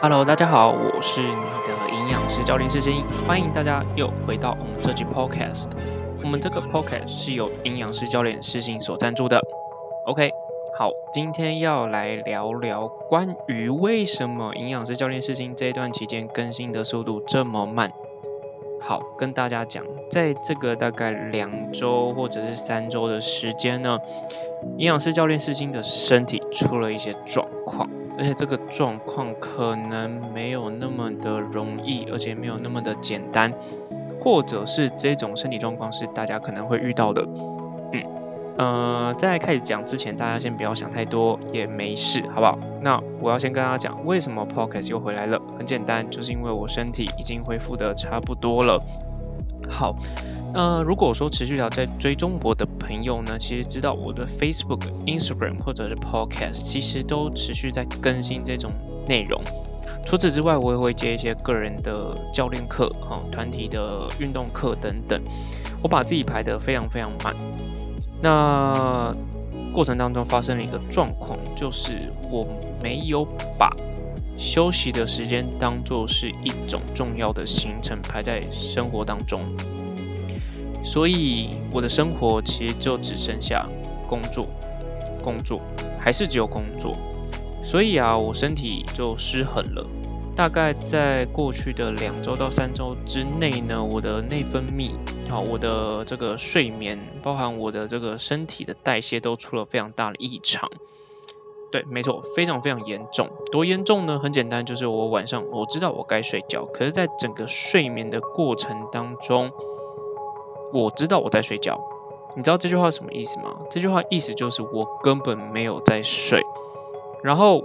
Hello，大家好，我是你的营养师教练世新，欢迎大家又回到我们这期 Podcast。我们这个 Podcast 是由营养师教练世新所赞助的。OK，好，今天要来聊聊关于为什么营养师教练世新这一段期间更新的速度这么慢。好，跟大家讲，在这个大概两周或者是三周的时间呢，营养师教练世新的身体出了一些状况。而且这个状况可能没有那么的容易，而且没有那么的简单，或者是这种身体状况是大家可能会遇到的。嗯，呃，在开始讲之前，大家先不要想太多，也没事，好不好？那我要先跟大家讲，为什么 Podcast 又回来了？很简单，就是因为我身体已经恢复的差不多了。好。呃，如果说持续要在追踪我的朋友呢，其实知道我的 Facebook、Instagram 或者是 Podcast，其实都持续在更新这种内容。除此之外，我也会接一些个人的教练课、哈团体的运动课等等。我把自己排得非常非常满。那过程当中发生了一个状况，就是我没有把休息的时间当做是一种重要的行程排在生活当中。所以我的生活其实就只剩下工作，工作还是只有工作。所以啊，我身体就失衡了。大概在过去的两周到三周之内呢，我的内分泌，好，我的这个睡眠，包含我的这个身体的代谢都出了非常大的异常。对，没错，非常非常严重。多严重呢？很简单，就是我晚上我知道我该睡觉，可是在整个睡眠的过程当中。我知道我在睡觉，你知道这句话什么意思吗？这句话意思就是我根本没有在睡，然后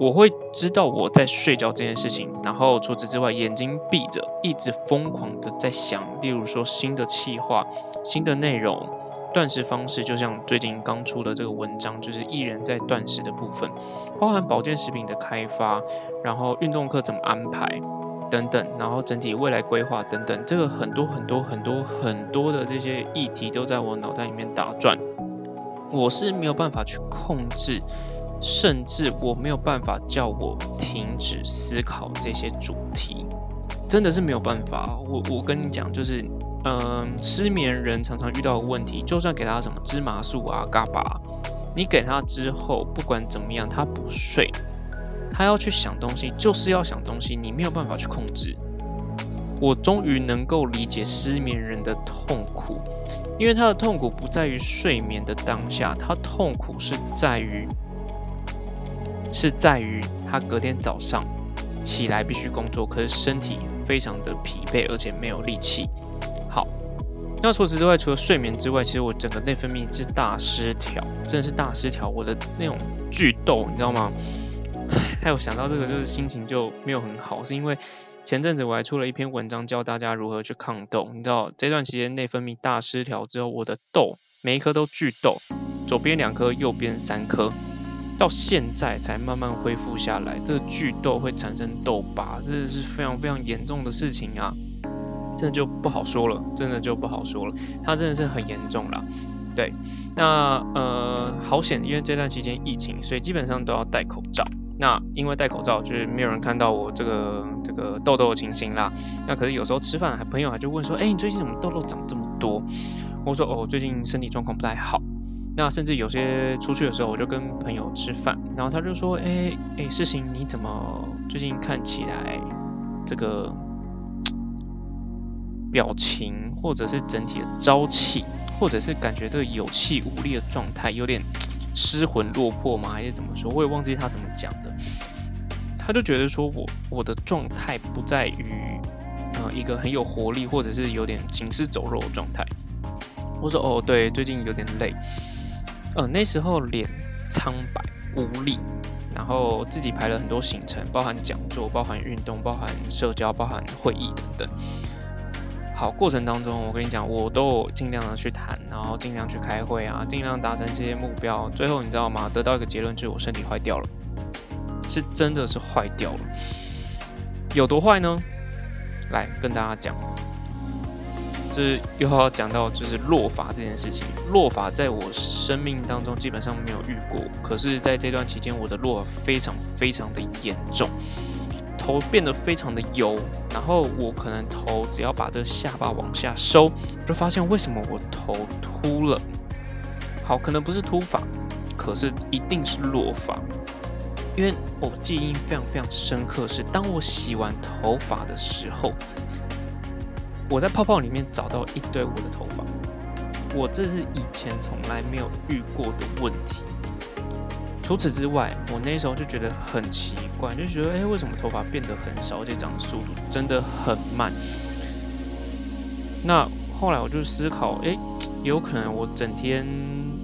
我会知道我在睡觉这件事情，然后除此之外，眼睛闭着，一直疯狂的在想，例如说新的企划、新的内容、断食方式，就像最近刚出的这个文章，就是艺人在断食的部分，包含保健食品的开发，然后运动课怎么安排。等等，然后整体未来规划等等，这个很多很多很多很多的这些议题都在我脑袋里面打转，我是没有办法去控制，甚至我没有办法叫我停止思考这些主题，真的是没有办法。我我跟你讲，就是嗯，失眠人常常遇到的问题，就算给他什么芝麻素啊、嘎巴，你给他之后，不管怎么样，他不睡。他要去想东西，就是要想东西，你没有办法去控制。我终于能够理解失眠人的痛苦，因为他的痛苦不在于睡眠的当下，他痛苦是在于，是在于他隔天早上起来必须工作，可是身体非常的疲惫，而且没有力气。好，那除此之外，除了睡眠之外，其实我整个内分泌是大失调，真的是大失调，我的那种剧痘，你知道吗？还有想到这个，就是心情就没有很好，是因为前阵子我还出了一篇文章，教大家如何去抗痘。你知道这段期间内分泌大失调之后，我的痘每一颗都巨痘，左边两颗，右边三颗，到现在才慢慢恢复下来。这个巨痘会产生痘疤，这是非常非常严重的事情啊，真的就不好说了，真的就不好说了，它真的是很严重了。对，那呃好险，因为这段期间疫情，所以基本上都要戴口罩。那因为戴口罩，就是没有人看到我这个这个痘痘的情形啦。那可是有时候吃饭，还朋友还就问说，哎，你最近怎么痘痘长这么多？我说，哦，最近身体状况不太好。那甚至有些出去的时候，我就跟朋友吃饭，然后他就说，哎哎，事情你怎么最近看起来这个表情，或者是整体的朝气，或者是感觉对有气无力的状态，有点。失魂落魄吗？还是怎么说？我也忘记他怎么讲的。他就觉得说我我的状态不在于呃一个很有活力，或者是有点行尸走肉的状态。我说哦，对，最近有点累。呃，那时候脸苍白无力，然后自己排了很多行程，包含讲座、包含运动、包含社交、包含会议等等。好，过程当中，我跟你讲，我都有尽量的去谈，然后尽量去开会啊，尽量达成这些目标。最后你知道吗？得到一个结论就是我身体坏掉了，是真的是坏掉了。有多坏呢？来跟大家讲，这又要讲到就是落发这件事情。落发在我生命当中基本上没有遇过，可是在这段期间，我的落非常非常的严重，头变得非常的油，然后我可能头只要把这下巴往下收，就发现为什么我头秃了。好，可能不是秃发，可是一定是落发，因为我记忆非常非常深刻，是当我洗完头发的时候。我在泡泡里面找到一堆我的头发，我这是以前从来没有遇过的问题。除此之外，我那时候就觉得很奇怪，就觉得哎，为什么头发变得很少，而且长的速度真的很慢？那后来我就思考，哎，有可能我整天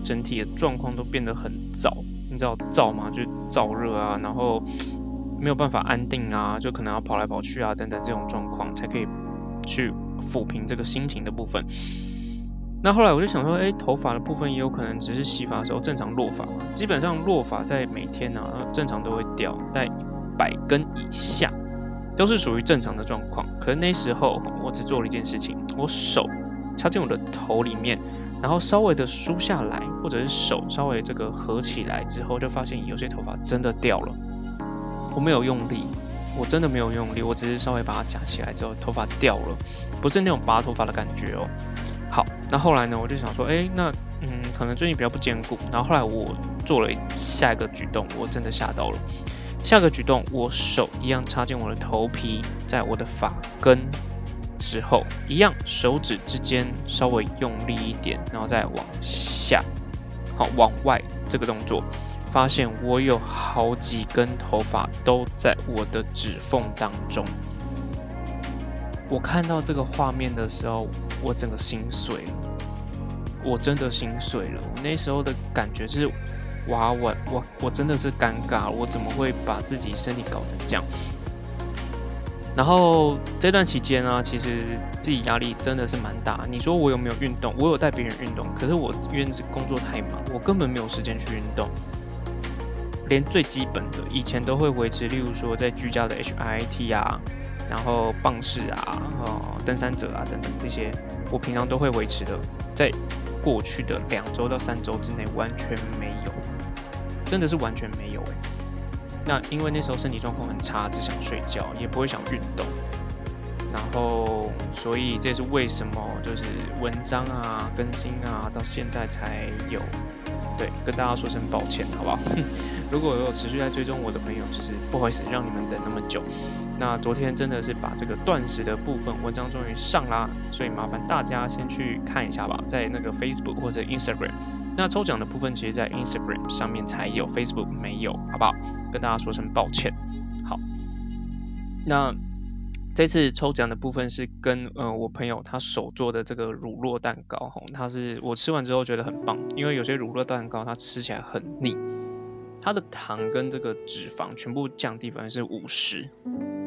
整体的状况都变得很燥，你知道燥吗？就燥热啊，然后没有办法安定啊，就可能要跑来跑去啊，等等这种状况才可以去。抚平这个心情的部分。那后来我就想说，哎，头发的部分也有可能只是洗发的时候正常落发嘛。基本上落发在每天呢，正常都会掉在百根以下，都是属于正常的状况。可是那时候我只做了一件事情，我手插进我的头里面，然后稍微的梳下来，或者是手稍微这个合起来之后，就发现有些头发真的掉了。我没有用力。我真的没有用力，我只是稍微把它夹起来之后，头发掉了，不是那种拔头发的感觉哦。好，那后来呢，我就想说，哎，那嗯，可能最近比较不坚固。然后后来我做了下一个举动，我真的吓到了。下个举动，我手一样插进我的头皮，在我的发根之后，一样手指之间稍微用力一点，然后再往下，好，往外这个动作。发现我有好几根头发都在我的指缝当中。我看到这个画面的时候，我整个心碎了。我真的心碎了。我那时候的感觉是，哇，我我我真的是尴尬，我怎么会把自己身体搞成这样？然后这段期间呢，其实自己压力真的是蛮大。你说我有没有运动？我有带别人运动，可是我因为工作太忙，我根本没有时间去运动。连最基本的以前都会维持，例如说在居家的 HIT 啊，然后棒式啊，哦，登山者啊等等这些，我平常都会维持的，在过去的两周到三周之内完全没有，真的是完全没有诶。那因为那时候身体状况很差，只想睡觉，也不会想运动，然后所以这也是为什么就是文章啊更新啊到现在才有，对，跟大家说声抱歉，好不好？如果有持续在追踪我的朋友，就是不好意思让你们等那么久。那昨天真的是把这个断食的部分文章终于上啦，所以麻烦大家先去看一下吧，在那个 Facebook 或者 Instagram。那抽奖的部分其实，在 Instagram 上面才有，Facebook 没有，好不好？跟大家说声抱歉。好，那这次抽奖的部分是跟呃我朋友他手做的这个乳酪蛋糕，吼，他是我吃完之后觉得很棒，因为有些乳酪蛋糕它吃起来很腻。它的糖跟这个脂肪全部降低百分之五十，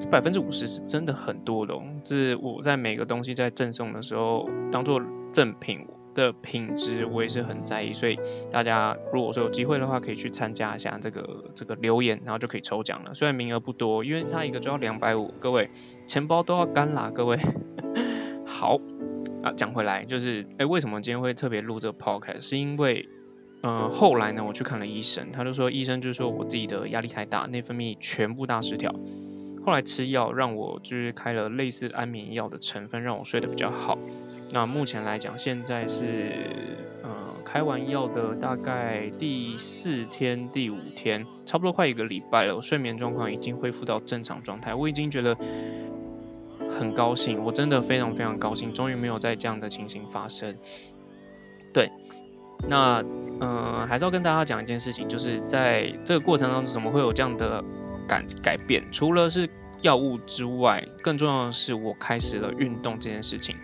百分之五十是真的很多的哦。这我在每个东西在赠送的时候，当做赠品的品质，我也是很在意。所以大家如果说有机会的话，可以去参加一下这个这个留言，然后就可以抽奖了。虽然名额不多，因为它一个就要两百五，各位钱包都要干啦，各位。好，啊讲回来就是，哎，为什么今天会特别录这个 podcast？是因为。嗯，后来呢，我去看了医生，他就说医生就是说我自己的压力太大，内分泌全部大失调。后来吃药，让我就是开了类似安眠药的成分，让我睡得比较好。那目前来讲，现在是呃开完药的大概第四天、第五天，差不多快一个礼拜了，我睡眠状况已经恢复到正常状态。我已经觉得很高兴，我真的非常非常高兴，终于没有再这样的情形发生。对。那嗯，还是要跟大家讲一件事情，就是在这个过程当中，怎么会有这样的改改变？除了是药物之外，更重要的是我开始了运动这件事情。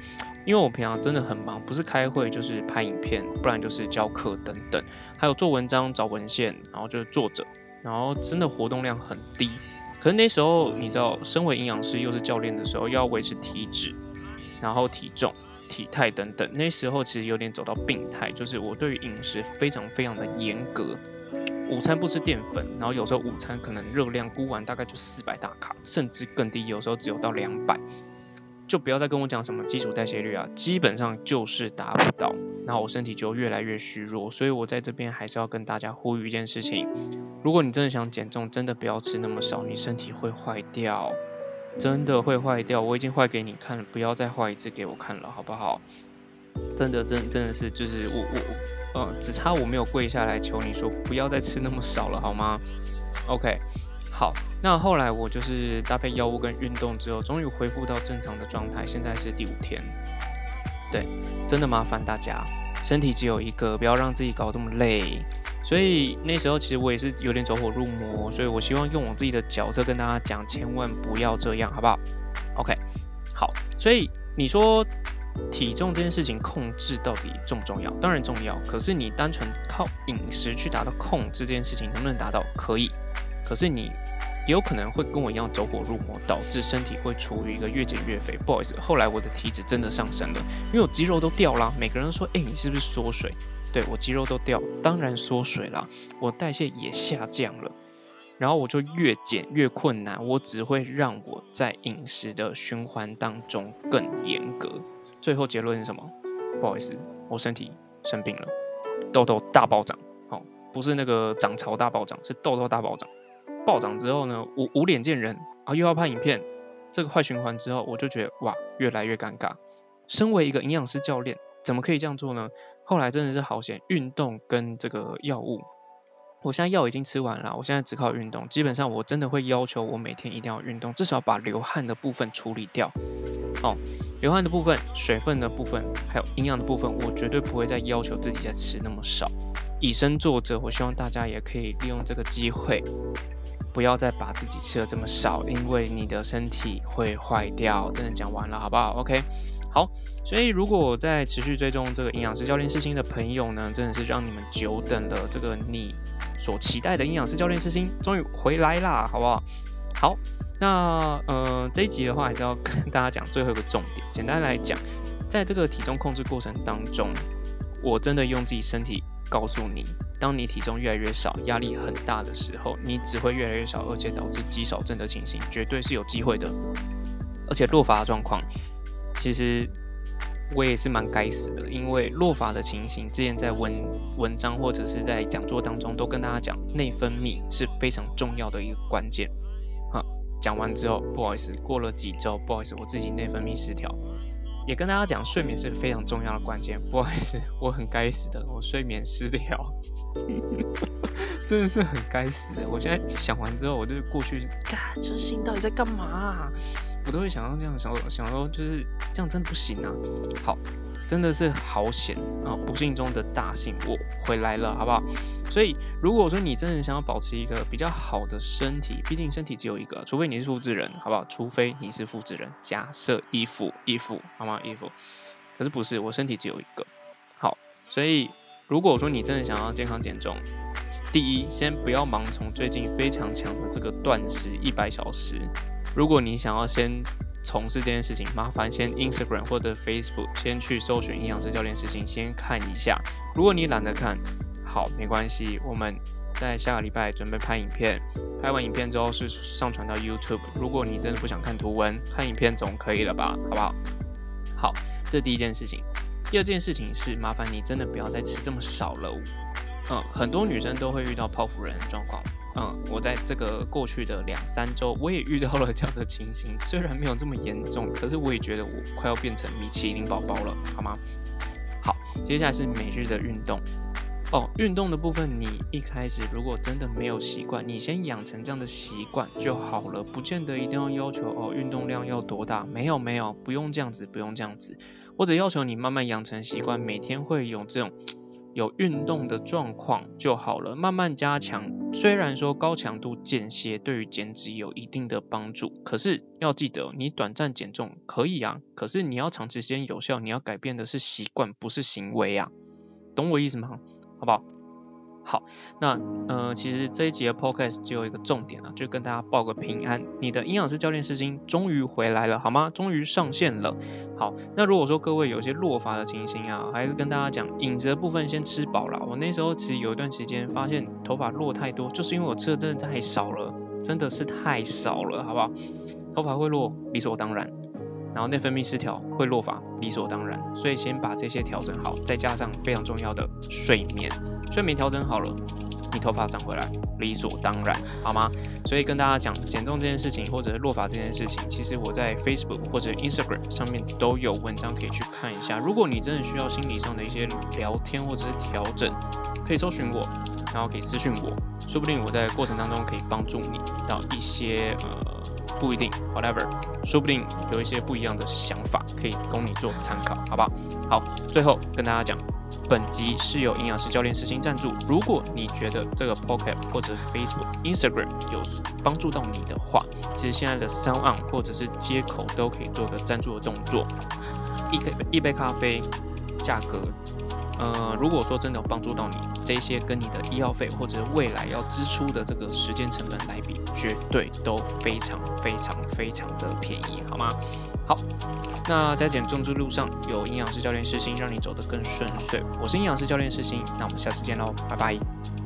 因为我平常真的很忙，不是开会就是拍影片，不然就是教课等等，还有做文章找文献，然后就是作者，然后真的活动量很低。可是那时候你知道，身为营养师又是教练的时候，要维持体脂，然后体重。体态等等，那时候其实有点走到病态，就是我对于饮食非常非常的严格，午餐不吃淀粉，然后有时候午餐可能热量估完大概就四百大卡，甚至更低，有时候只有到两百。就不要再跟我讲什么基础代谢率啊，基本上就是达不到，那我身体就越来越虚弱。所以我在这边还是要跟大家呼吁一件事情：如果你真的想减重，真的不要吃那么少，你身体会坏掉，真的会坏掉。我已经坏给你看了，不要再坏一次给我看了，好不好？真的，真真的是，就是我我我，呃，只差我没有跪下来求你说不要再吃那么少了，好吗？OK。好，那后来我就是搭配药物跟运动之后，终于恢复到正常的状态。现在是第五天，对，真的麻烦大家，身体只有一个，不要让自己搞这么累。所以那时候其实我也是有点走火入魔，所以我希望用我自己的角色跟大家讲，千万不要这样，好不好？OK，好，所以你说体重这件事情控制到底重不重要？当然重要，可是你单纯靠饮食去达到控制这件事情，能不能达到？可以。可是你也有可能会跟我一样走火入魔，导致身体会处于一个越减越肥。不好意思，后来我的体脂真的上升了，因为我肌肉都掉了。每个人都说，哎，你是不是缩水？对我肌肉都掉，当然缩水了。我代谢也下降了，然后我就越减越困难，我只会让我在饮食的循环当中更严格。最后结论是什么？不好意思，我身体生病了，痘痘大暴涨。好，不是那个涨潮大暴涨，是痘痘大暴涨。暴涨之后呢，无无脸见人啊，又要拍影片，这个坏循环之后，我就觉得哇，越来越尴尬。身为一个营养师教练，怎么可以这样做呢？后来真的是好险，运动跟这个药物，我现在药已经吃完了，我现在只靠运动。基本上我真的会要求我每天一定要运动，至少把流汗的部分处理掉。哦，流汗的部分、水分的部分，还有营养的部分，我绝对不会再要求自己再吃那么少。以身作则，我希望大家也可以利用这个机会。不要再把自己吃的这么少，因为你的身体会坏掉。真的讲完了，好不好？OK，好。所以如果在持续追踪这个营养师教练师星的朋友呢，真的是让你们久等了。这个你所期待的营养师教练师星终于回来啦，好不好？好，那呃这一集的话，还是要跟大家讲最后一个重点。简单来讲，在这个体重控制过程当中，我真的用自己身体。告诉你，当你体重越来越少，压力很大的时候，你只会越来越少，而且导致肌少症的情形，绝对是有机会的。而且落发的状况，其实我也是蛮该死的，因为落发的情形，之前在文文章或者是在讲座当中都跟大家讲，内分泌是非常重要的一个关键。哈，讲完之后，不好意思，过了几周，不好意思，我自己内分泌失调。也跟大家讲，睡眠是非常重要的关键。不好意思，我很该死的，我睡眠失调，真的是很该死的。我现在想完之后，我就过去，干，这心到底在干嘛？我都会想到这样想，想说就是这样真的不行啊。好。真的是好险啊！不幸中的大幸，我回来了，好不好？所以如果说你真的想要保持一个比较好的身体，毕竟身体只有一个，除非你是复制人，好不好？除非你是复制人，假设衣服衣服，好吗？衣服，可是不是，我身体只有一个。好，所以如果说你真的想要健康减重，第一，先不要盲从最近非常强的这个断食一百小时。如果你想要先从事这件事情，麻烦先 Instagram 或者 Facebook 先去搜寻营养师教练事情，先看一下。如果你懒得看，好，没关系，我们在下个礼拜准备拍影片，拍完影片之后是上传到 YouTube。如果你真的不想看图文，看影片总可以了吧？好不好？好，这第一件事情。第二件事情是，麻烦你真的不要再吃这么少了。嗯，很多女生都会遇到泡芙人的状况。嗯，我在这个过去的两三周，我也遇到了这样的情形，虽然没有这么严重，可是我也觉得我快要变成米其林宝宝了，好吗？好，接下来是每日的运动。哦，运动的部分，你一开始如果真的没有习惯，你先养成这样的习惯就好了，不见得一定要要求哦，运动量要多大？没有没有，不用这样子，不用这样子，我只要求你慢慢养成习惯，每天会有这种。有运动的状况就好了，慢慢加强。虽然说高强度间歇对于减脂有一定的帮助，可是要记得，你短暂减重可以啊，可是你要长时间有效，你要改变的是习惯，不是行为啊，懂我意思吗？好不好？好，那呃，其实这一集的 podcast 只有一个重点啊，就跟大家报个平安，你的营养师教练师星终于回来了，好吗？终于上线了。好，那如果说各位有些落发的情形啊，还是跟大家讲，饮食的部分先吃饱了。我那时候其实有一段时间发现头发落太多，就是因为我吃的真的太少了，真的是太少了，好不好？头发会落理所当然。然后内分泌失调会落发，理所当然。所以先把这些调整好，再加上非常重要的睡眠，睡眠调整好了，你头发长回来理所当然，好吗？所以跟大家讲减重这件事情，或者是落发这件事情，其实我在 Facebook 或者 Instagram 上面都有文章可以去看一下。如果你真的需要心理上的一些聊天或者是调整，可以搜寻我，然后可以私讯我，说不定我在过程当中可以帮助你到一些呃。不一定，whatever，说不定有一些不一样的想法可以供你做参考，好不好？好，最后跟大家讲，本集是由营养师教练私心赞助。如果你觉得这个 Pocket 或者 Facebook、Instagram 有帮助到你的话，其实现在的 Sound On 或者是接口都可以做个赞助的动作。一杯一杯咖啡，价格。呃，如果说真的有帮助到你，这些跟你的医药费或者未来要支出的这个时间成本来比，绝对都非常非常非常的便宜，好吗？好，那在减重之路上，有营养师教练师心，让你走得更顺遂。我是营养师教练师心，那我们下次见喽，拜拜。